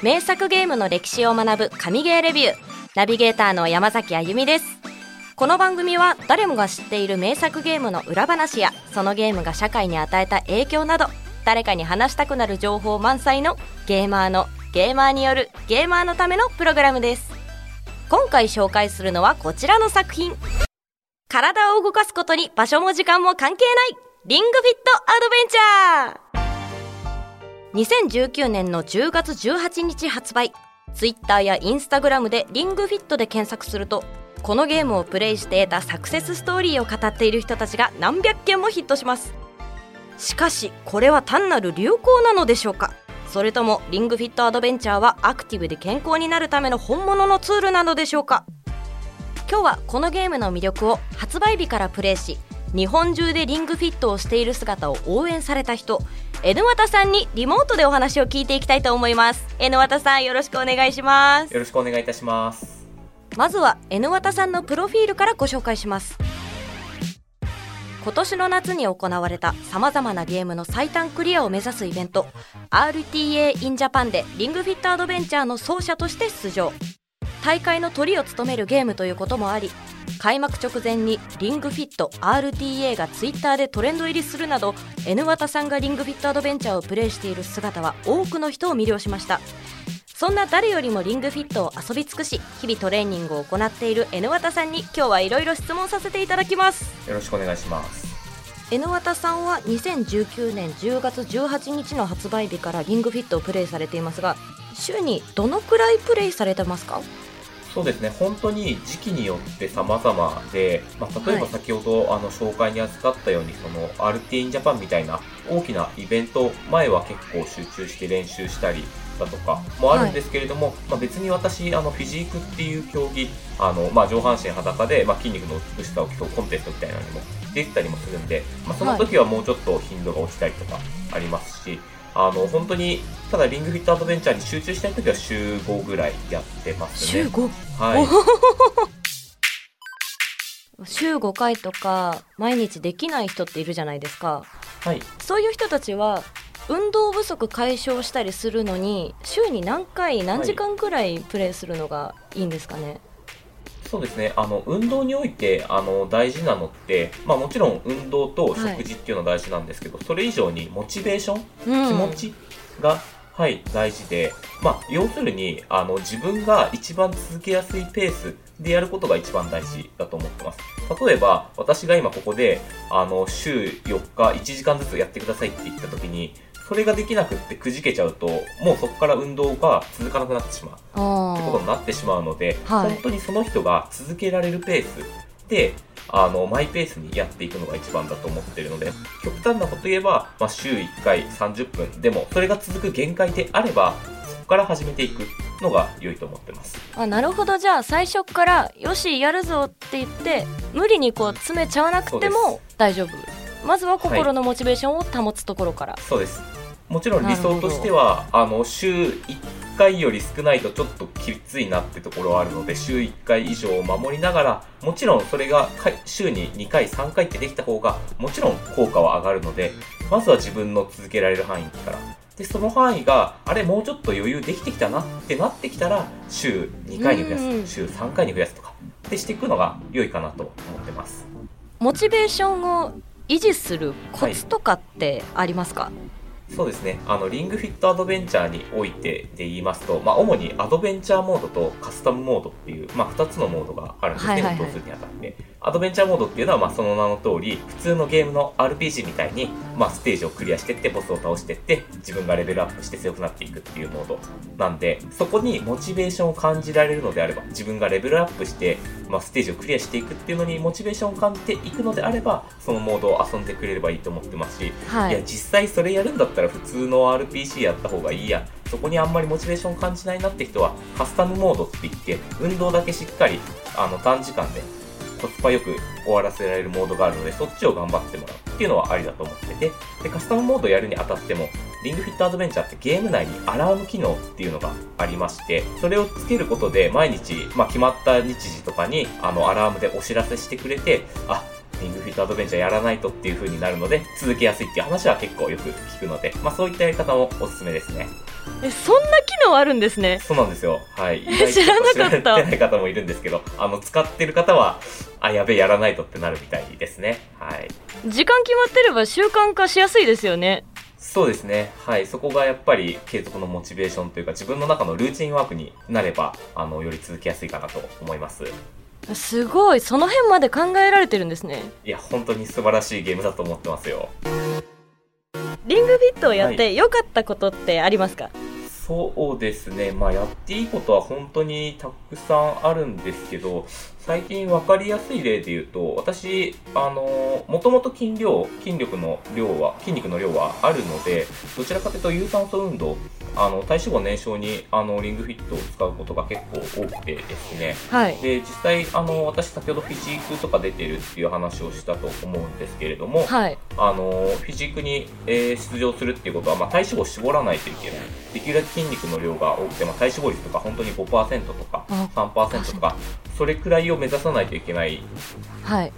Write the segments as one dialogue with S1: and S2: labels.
S1: 名作ゲームの歴史を学ぶ神ゲーレビュー。ナビゲーターの山崎あゆみです。この番組は誰もが知っている名作ゲームの裏話やそのゲームが社会に与えた影響など誰かに話したくなる情報満載のゲーマーのゲーマーによるゲーマーのためのプログラムです。今回紹介するのはこちらの作品。体を動かすことに場所も時間も関係ないリングフィットアドベンチャー。2019年の10月18日発売 Twitter や Instagram でリングフィットで検索するとこのゲームをプレイして得たサクセスストーリーを語っている人たちが何百件もヒットします。しかしこれは単なる流行なのでしょうか？それともリングフィットアドベンチャーはアクティブで健康になるための本物のツールなのでしょうか？今日はこのゲームの魅力を発売日からプレイし日本中でリングフィットをしている姿を応援された人。N 和田さんにリモートでお話を聞いていきたいと思います。N 和田さんよろしくお願いします。
S2: よろしくお願いいたします。
S1: まずは N 和田さんのプロフィールからご紹介します。今年の夏に行われたさまざまなゲームの最短クリアを目指すイベント。RTA in Japan でリングフィットアドベンチャーの奏者として出場大会のトリを務めるゲームということもあり開幕直前にリングフィット RTA がツイッターでトレンド入りするなど N 綿さんがリングフィットアドベンチャーをプレイしている姿は多くの人を魅了しました。そんな誰よりもリングフィットを遊び尽くし日々トレーニングを行っている N 綿さんに今日はいろいろ質問させていただきます。
S2: よろしくお願いします。
S1: N 綿さんは2019年10月18日の発売日からリングフィットをプレイされていますが週にどのくらいプレイされてますか？
S2: そうですね、本当に時期によって様々で、まあ、例えば先ほど、あの紹介に預かったように、その RT in Japan みたいな大きなイベント前は結構集中して練習したりだとかもあるんですけれども、はい、まあ、別に私、あのフィジークっていう競技、あのまあ、上半身裸で、まあ、筋肉の美しさを競うコンテストみたいなのにも出てたりもするんで、まあ、その時はもうちょっと頻度が落ちたりとかありますし、あの、本当に、ただリングフィットアドベンチャーに集中したい時は週5ぐらいやってます
S1: ね。週 5?
S2: はい。
S1: 週5回とか毎日できない人っているじゃないですか。
S2: はい。
S1: そういう人たちは運動不足解消したりするのに週に何回何時間くらいプレイするのがいいんですかね、はい
S2: そうですね。あの、運動において、あの、大事なのって、まあもちろん運動と食事っていうのは大事なんですけど、はい、それ以上にモチベーション、うん、気持ちが、はい、大事で、まあ、要するに、あの、自分が一番続けやすいペースでやることが一番大事だと思ってます。例えば、私が今ここで、あの、週4日1時間ずつやってくださいって言った時に、それができなくってくじけちゃうともうそこから運動が続かなくなってしまう。ってことになってしまうので、はい、本当にその人が続けられるペースであのマイペースにやっていくのが一番だと思ってるので極端なこと言えば、まあ、週1回30分でもそれが続く限界であればそこから始めていくのが良いと思ってます。
S1: あなるほど。じゃあ最初からよしやるぞって言って無理にこう詰めちゃわなくても大丈夫まずは心のモチベーションを保つところから、はい、
S2: そうです。もちろん理想としてはあの週1回より少ないとちょっときついなってところはあるので週1回以上を守りながらもちろんそれが週に2回3回ってできた方がもちろん効果は上がるのでまずは自分の続けられる範囲から。でその範囲があれもうちょっと余裕できてきたなってなってきたら週2回に増やす週3回に増やすとかってしていくのが良いかなと思ってます。
S1: モチベーションを維持するコツとかってありますか、はい
S2: そうですね。あの、リングフィットアドベンチャーにおいてで言いますと、まあ、主にアドベンチャーモードとカスタムモードっていう、まあ、2つのモードがあるんですね、運動するにあたって。アドベンチャーモードっていうのは、まあ、その名の通り、普通のゲームの RPG みたいに、まあ、ステージをクリアしてって、ボスを倒してって、自分がレベルアップして強くなっていくっていうモードなんで、そこにモチベーションを感じられるのであれば、自分がレベルアップして、まあ、ステージをクリアしていくっていうのにモチベーションを感じていくのであれば、そのモードを遊んでくれればいいと思ってますし、はい、いや、実際それやるんだったら普通の RPG やった方がいいや。そこにあんまりモチベーション感じないなって人は、カスタムモードって言って、運動だけしっかり、あの、短時間でコスパよく終わらせられるモードがあるので、そっちを頑張ってもらうっていうのはありだと思ってて、で、カスタムモードやるにあたっても、リングフィットアドベンチャーってゲーム内にアラーム機能っていうのがありまして、それをつけることで毎日、まあ、決まった日時とかに、あの、アラームでお知らせしてくれて、あ、リングフィットアドベンチャーやらないとっていう風になるので、続けやすいっていう話は結構よく聞くので、まあそういったやり方もおすすめですね。
S1: えそんな機能あるんですね
S2: そうなんですよ。はい。
S1: 知らなかった
S2: 知らない方もいるんですけど、あの、使ってる方は、あ、やべえ、やらないとってなるみたいですね。はい。
S1: 時間決まってれば習慣化しやすいですよね
S2: そうですね。はい。そこがやっぱり継続のモチベーションというか、自分の中のルーチンワークになれば、あの、より続きやすいかなと思います。
S1: すごいその辺まで考えられてるんですね
S2: いや、本当に素晴らしいゲームだと思ってますよ。
S1: リングフィットをやって良かったことってありますか、
S2: そうですね。まあ、やっていいことは本当にたくさんあるんですけど、最近分かりやすい例で言うと、私、あの、もともと筋量、筋力の量は、筋肉の量はあるので、どちらかというと有酸素運動、あの、体脂肪燃焼に、あの、リングフィットを使うことが結構多くてですね。
S1: はい。
S2: で、実際、あの、私先ほどフィジークとか出てるっていう話をしたと思うんですけれども、
S1: はい。
S2: あのフィジークに、えー出場するっていうことは、まあ、体脂肪を絞らないといけない。できるだけ筋肉の量が多くて、まあ、体脂肪率とか本当に5%とか
S1: あ
S2: 3%とかそれくらいを目指さないといけない
S1: はい。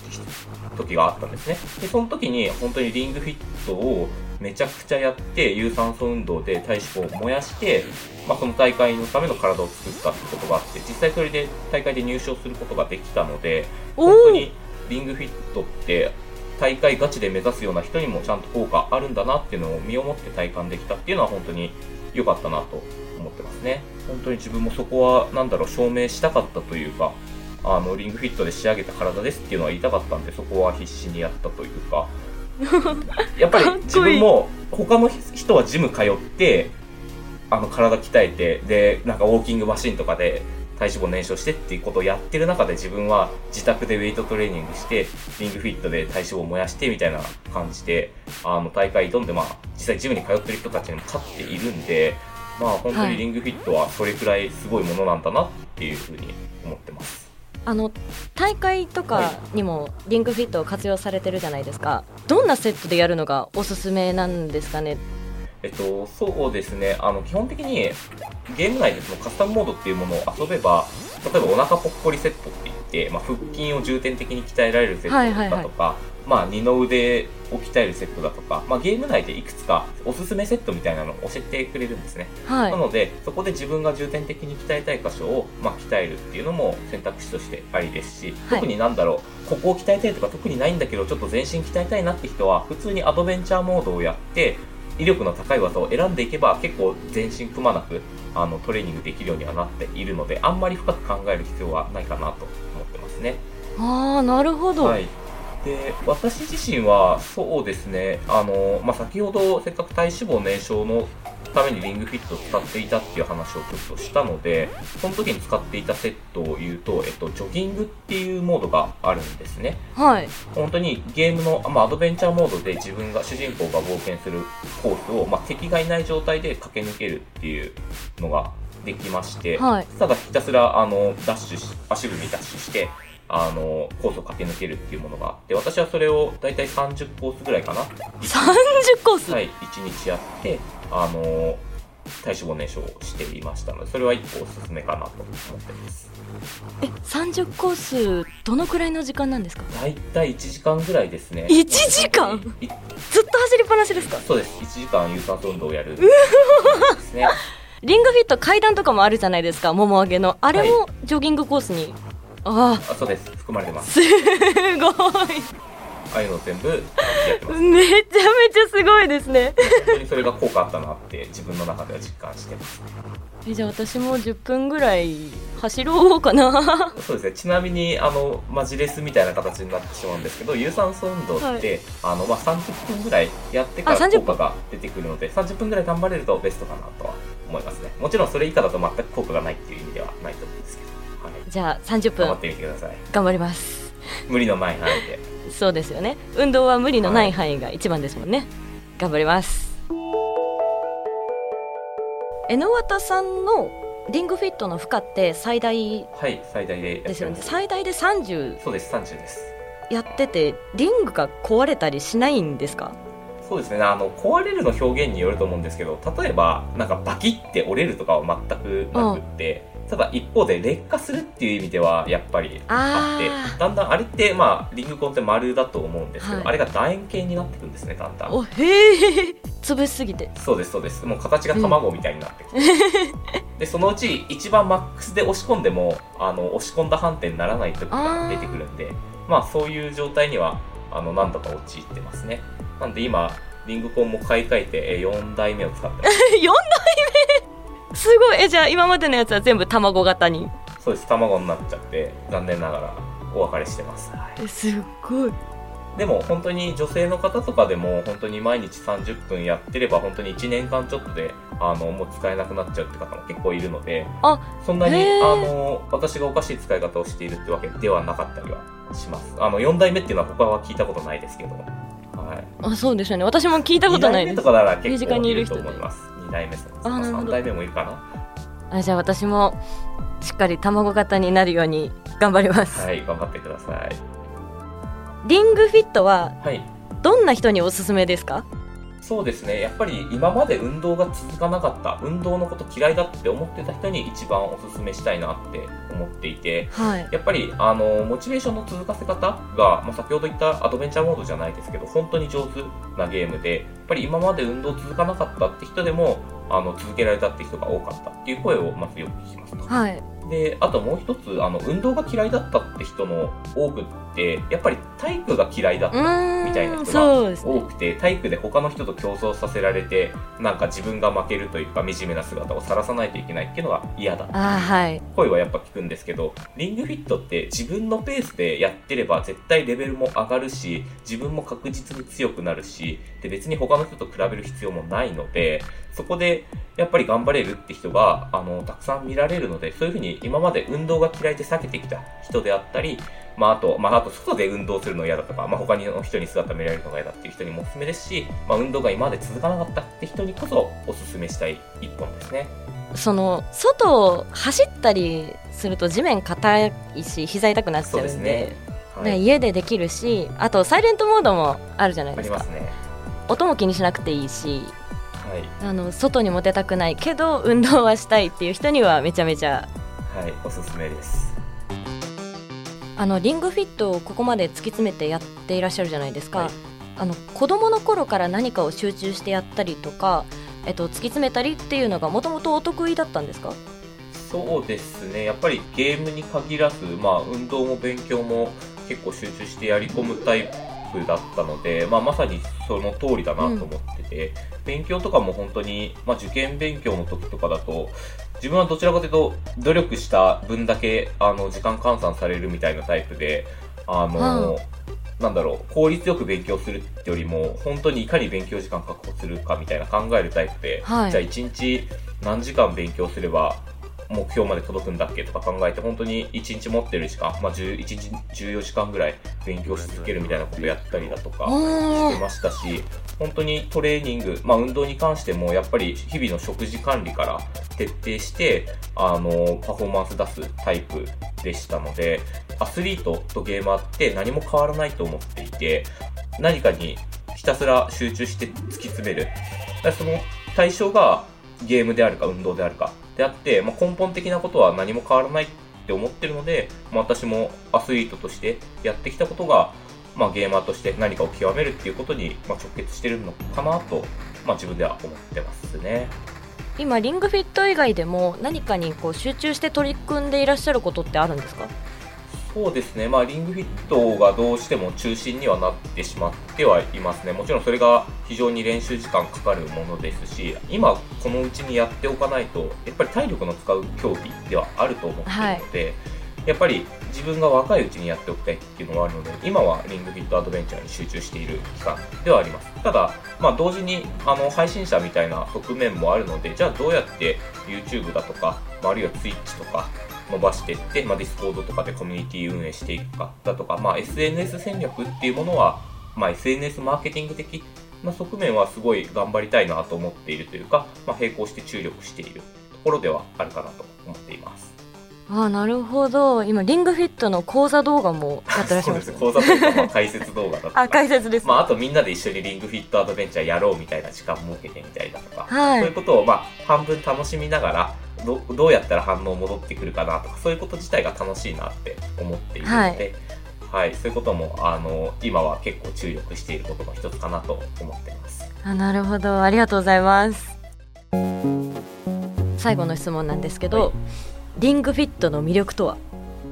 S2: 時があったんですね。でその時に本当にリングフィットをめちゃくちゃやって有酸素運動で体脂肪を燃やして、まあ、その大会のための体を作ったってことがあって実際それで大会で入賞することができたので本当にリングフィットって大会ガチで目指すような人にもちゃんと効果あるんだなっていうのを身をもって体感できたっていうのは本当に良かったなと思ってますね。本当に自分もそこはなんだろう証明したかったというかあのリングフィットで仕上げた体ですっていうのは言いたかったんでそこは必死にやったというかやっぱり自分も他の人はジム通ってあの体鍛えてでなんかウォーキングマシンとかで体脂肪燃焼してっていうことをやってる中で自分は自宅でウェイトトレーニングしてリングフィットで体脂肪を燃やしてみたいな感じであの大会挑んでまあ実際ジムに通ってる人たちにも勝っているんでまあ本当
S1: はい
S2: にリングフィットはそれくらいすごいものなんだなっていうふうに思ってます。
S1: あの大会とかにもリングフィットを活用されてるじゃないですか。どんなセットでやるのがおすすめなんですかね？
S2: えっと、そうですね。あの、基本的にゲーム内でそのカスタムモードっていうものを遊べば、例えばお腹ぽっこりセットって言って、まあ、腹筋を重点的に鍛えられるセットだとか、まあ、二の腕を鍛えるセットだとか、まあ、ゲーム内でいくつかおすすめセットみたいなのを教えてくれるんですね。
S1: はい
S2: なので、そこで自分が重点的に鍛えたい箇所を、まあ、鍛えるっていうのも選択肢としてありですし、
S1: はい
S2: 特になんだろう、ここを鍛えたいとか特にないんだけど、ちょっと全身鍛えたいなって人は、普通にアドベンチャーモードをやって、威力の高い技を選んでいけば、結構全身くまなく、あの、トレーニングできるようにはなっているので、あんまり深く考える必要はないかなと思ってますね。
S1: ああなるほど、
S2: はい。で、私自身は、そうですね、あの、まあ、先ほど、せっかく体脂肪燃焼のためにリングフィットを使っていたっていう話をちょっとしたので、その時に使っていたセットを言うと、えっと、ジョギングっていうモードがあるんですね。
S1: はい
S2: 本当にゲームの、まあ、アドベンチャーモードで自分が、主人公が冒険するコースを、まあ、敵がいない状態で駆け抜けるっていうのができまして、
S1: はい
S2: ただひたすら、あの、ダッシュし、足踏みダッシュして、あの、コースを駆け抜けるっていうものがあって、私はそれを大体30コースぐらいかな。
S1: 30コース、
S2: はい、1日やって、あの、体脂肪燃焼をしていましたので、それは1個おすすめかなと思ってます。
S1: え30コースどのくらいの時間なんですか？
S2: 大体1時間ぐらいですね。
S1: 1時間？
S2: い
S1: ずっと走りっぱなしですか？
S2: そうです。1時間有酸素運動をやる。ですね。
S1: リングフィット階段とかもあるじゃないですかもも上げのあれもジョギングコースに、あ
S2: あ、そうです。含まれてま
S1: あ
S2: す。
S1: すごい
S2: ああいうの全部やってます。
S1: めちゃめちゃすごいですね
S2: 本当にそれが効果あったなって自分の中では実感してます。
S1: えじゃあ私も10分ぐらい走ろうかな
S2: そうですね。ちなみに、あの、マジレスみたいな形になってしまうんですけど、有酸素運動って、あの、まあ、30分ぐらいやってか
S1: あ30
S2: ら効果が出てくるので、30分ぐらい頑張れるとベストかなとは思いますね。もちろんそれ以下だと全く効果がないっていう意味ではないと思うんですけど、はい。
S1: じゃあ30分
S2: 頑張ってみてください。
S1: 頑張ります
S2: 無理のない範囲で。
S1: そうですよね運動は無理のない範囲が一番ですもんね、頑張ります榎綿さんのリングフィットの負荷って最大
S2: はい、最大でや
S1: ですよ。ね最大で30
S2: そうです、30です。
S1: やっててリングが壊れたりしないんですか？
S2: そうですね。あの、壊れるの表現によると思うんですけど、例えば、なんかバキって折れるとかは全くなくって、ただ一方で劣化するっていう意味ではやっぱりあってだんだんあれってまあリングコンって丸だと思うんですけど、
S1: はい。
S2: あれが楕円形になってくんですねだんだん
S1: おへえ潰しすぎて。
S2: そうですそうです。もう形が卵みたいになってくる、でそのうち一番マックスで押し込んでもあの押し込んだ判定にならない時が出てくるんでまあそういう状態にはあの何度か陥ってますね。なんで今リングコンも買い替えてえー4代目を使ってます。
S1: 4代目？すごい。えじゃあ今までのやつは全部卵型に？
S2: そうです。卵になっちゃって残念ながらお別れしてます、はい
S1: えすっごい。
S2: でも本当に女性の方とかでも本当に毎日30分やってれば本当に1年間ちょっとであのもう使えなくなっちゃうって方も結構いるので
S1: あ
S2: そんなにあの私がおかしい使い方をしているってわけではなかったりはします。あの4代目っていうのは他は聞いたことないですけども。はい。
S1: あそうですよね。私も聞いたことない
S2: 2代目と
S1: です身近にいる人
S2: と思います2代目そう
S1: あなるほど。
S2: 3代目もいるかな？
S1: あじゃあ私もしっかり卵型になるように頑張ります、
S2: はい頑張ってください。
S1: リングフィットは
S2: はい。
S1: どんな人におすすめですか？
S2: そうですね。やっぱり今まで運動が続かなかった、運動のこと嫌いだって思ってた人に一番おすすめしたいなって思っていて、
S1: はい
S2: やっぱり、あの、モチベーションの続かせ方が、まあ、先ほど言ったアドベンチャーモードじゃないですけど、本当に上手なゲームで、やっぱり今まで運動続かなかったって人でも、あの、続けられたって人が多かったっていう声をまずよく聞きますと。
S1: はい
S2: で、あともう一つ、あの、運動が嫌いだったって人の多くって、やっぱり体育が嫌いだっ
S1: う
S2: たみたいな人が多くて体育で他の人と競争させられてなんか自分が負けるというか惨めな姿を晒さないといけないっていうのが嫌だ。
S1: あーはい。
S2: 声はやっぱ聞くんですけどリングフィットって自分のペースでやってれば絶対レベルも上がるし自分も確実に強くなるしで別に他の人と比べる必要もないのでそこでやっぱり頑張れるって人があのたくさん見られるのでそういうふうに今まで運動が嫌いで避けてきた人であったりまあ、あと、まあ、あと、外で運動するの嫌だとか、まあ、他の人に姿見られるのが嫌だっていう人にもおすすめですし、まあ、運動が今まで続かなかったって人にこそおすすめしたい一本ですね。
S1: その外を走ったりすると地面硬いし膝痛くなっちゃ
S2: そううんでね。はい。
S1: ね家でできるしあとサイレントモードもあるじゃないですか
S2: ね。
S1: 音も気にしなくていいし
S2: はい。
S1: あの外にも出たくないけど運動はしたいっていう人にはめちゃめちゃ
S2: はい、おすすめです。
S1: あのリングフィットをここまで突き詰めてやっていらっしゃるじゃないですか、
S2: はい
S1: あの子供の頃から何かを集中してやったりとか、えっと、突き詰めたりっていうのがもともとお得意だったんですか？
S2: そうですね。やっぱりゲームに限らず、まあ、運動も勉強も結構集中してやり込むタイプだったので、まあ、まさにその通りだなと思ってて、勉強とかも本当に、まあ、受験勉強の時とかだと、自分はどちらかというと、努力した分だけ、あの、時間換算されるみたいなタイプで、あの、なんだろう、効率よく勉強するってよりも、本当にいかに勉強時間確保するかみたいな考えるタイプで、
S1: はい。
S2: じゃあ一日何時間勉強すれば目標まで届くんだっけとか考えて、本当に1日持ってる時間、まあ、1日14時間ぐらい勉強し続けるみたいなことやったりだとかしてましたし、本当にトレーニング、まあ、運動に関してもやっぱり日々の食事管理から徹底して、あの、パフォーマンス出すタイプでしたので、アスリートとゲーマーって何も変わらないと思っていて、何かにひたすら集中して突き詰める。だその対象がゲームであるか運動であるかであって、まあ、根本的なことは何も変わらないって思ってるので、まあ、私もアスリートとしてやってきたことが、まあ、ゲーマーとして何かを極めるっていうことに、まあ、直結してるのかなと、まあ、自分では思ってますね。
S1: 今リングフィット以外でも何かにこう集中して取り組んでいらっしゃることってあるんですか？
S2: そうですね、まあ、リングフィットがどうしても中心にはなってしまってはいますね。もちろんそれが非常に練習時間かかるものですし、今このうちにやっておかないと、やっぱり体力の使う競技ではあると思っているので、やっぱり自分が若いうちにやっておきたいっていうのがあるので、今はリングフィットアドベンチャーに集中している期間ではあります。ただ、まあ、同時にあの配信者みたいな側面もあるので、じゃあどうやって YouTube だとか、まああるいは Twitch とか、伸ばしていって、まあ、Discord とかでコミュニティ運営していくかだとか、まあ、SNS 戦略っていうものは、まあ、SNS マーケティング的な側面はすごい頑張りたいなと思っているというか、まあ、並行して注力しているところではあるかなと思っています。
S1: ああなるほど。今リングフィットの講座動画もやってらっしゃいます
S2: そうです講座というか、まあ、解説動画だとか。
S1: あ解説です、
S2: まあ、あとみんなで一緒にリングフィットアドベンチャーやろうみたいな時間設けてみたりだとか、
S1: はい。
S2: そういうことを、まあ、半分楽しみながら、どどうやったら反応戻ってくるかなとかそういうこと自体が楽しいなって思っているので、はい、はい、そういうこともあの今は結構注力していることの一つかなと思っています。
S1: あなるほど。ありがとうございます。最後の質問なんですけど、はい、リングフィットの魅力とは？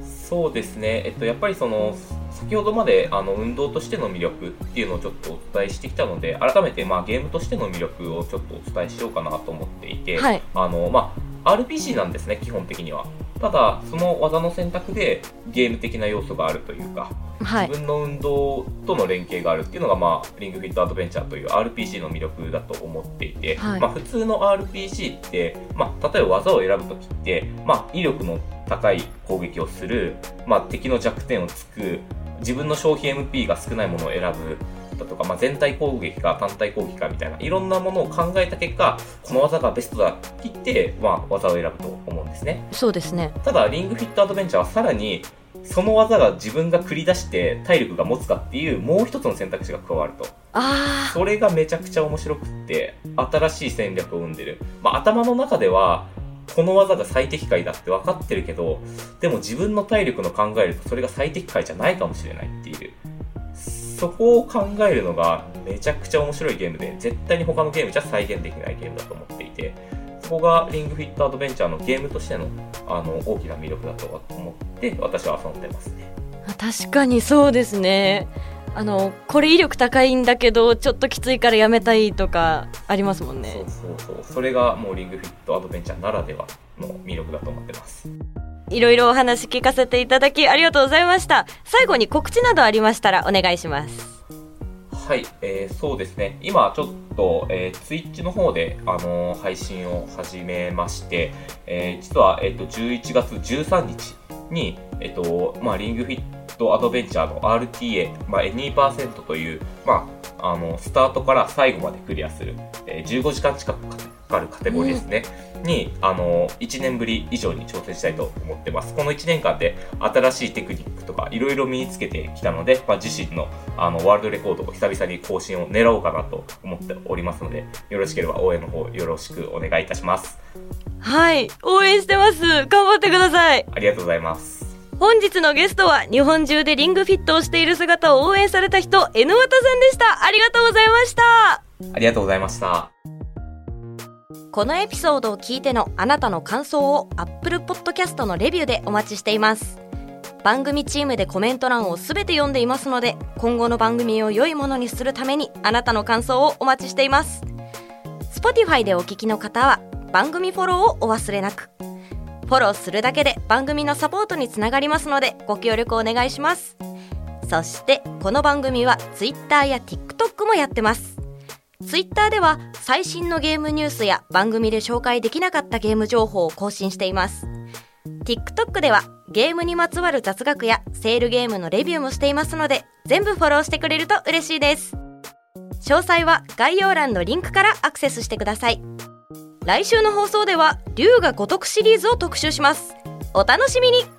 S2: そうですね、えっと、やっぱりその先ほどまであの運動としての魅力っていうのをちょっとお伝えしてきたので改めてまあゲームとしての魅力をちょっとお伝えしようかなと思っていて、はい、あのまあ、RPG なんですね基本的には。ただその技の選択でゲーム的な要素があるというか、はい、自分の運動との連携があるっていうのが、まあ、リングフィットアドベンチャーという RPG の魅力だと思っていて、はい、まあ、普通の RPG って、まあ、例えば技を選ぶ時って、まあ、威力の高い攻撃をする、まあ、敵の弱点をつく、自分の消費 MP が少ないものを選ぶだとか、まあ、全体攻撃か単体攻撃かみたいな、いろんなものを考えた結果、この技がベストだって言って、まあ、技を選ぶと思うんですね。
S1: そうですね。
S2: ただ、リングフィットアドベンチャーはさらに、その技が自分が繰り出して体力が持つかっていうもう一つの選択肢が加わると。
S1: あ
S2: それがめちゃくちゃ面白くって、新しい戦略を生んでる。まあ、頭の中では、この技が最適解だって分かってるけど、でも自分の体力の考えるとそれが最適解じゃないかもしれないっていう。そこを考えるのがめちゃくちゃ面白いゲームで、絶対に他のゲームじゃ再現できないゲームだと思っていて、そこがリングフィットアドベンチャーのゲームとしてのあの大きな魅力だと思って私は遊んでますね。
S1: 確かにそうですね。あのこれ威力高いんだけどちょっときついからやめたいとかありますもんね
S2: そうそうそうそれがもうリングフィットアドベンチャーならではの魅力だと思ってます
S1: いろいろお話聞かせていただきありがとうございました。最後に告知などありましたらお願いします。
S2: はい、えー、そうですね。今ちょっと、えー、ツイッチの方で、あのー、配信を始めまして、えー、実は、えーと、11月13日に、えーとまあ、リングフィットトアドベンチャーの RTA、まあ、2%という、まあ、あの、スタートから最後までクリアする、えー、15時間近くかかるカテゴリーですね、うん、に、あの、1年ぶり以上に挑戦したいと思ってます。この1年間で新しいテクニックとかいろいろ身につけてきたので、まあ、自身のあのワールドレコードを久々に更新を狙おうかなと思っておりますので、よろしければ応援の方よろしくお願いいたします。
S1: はい、応援してます。頑張ってください。
S2: ありがとうございます。
S1: 本日のゲストは日本中でリングフィットをしている姿を応援された人 N わたさんでした。ありがとうございました。
S2: ありがとうございました。
S1: このエピソードを聞いてのあなたの感想を Apple Podcast のレビューでお待ちしています。番組チームでコメント欄をすべて読んでいますので今後の番組を良いものにするためにあなたの感想をお待ちしています。Spotify でお聞きの方は番組フォローをお忘れなくフォローするだけで番組のサポートにつながりますのでご協力お願いします。そしてこの番組は Twitter や TikTok もやってます。Twitter では最新のゲームニュースや番組で紹介できなかったゲーム情報を更新しています。TikTok ではゲームにまつわる雑学やセールゲームのレビューもしていますので全部フォローしてくれると嬉しいです。詳細は概要欄のリンクからアクセスしてください。来週の放送では龍が如くシリーズを特集します。お楽しみに。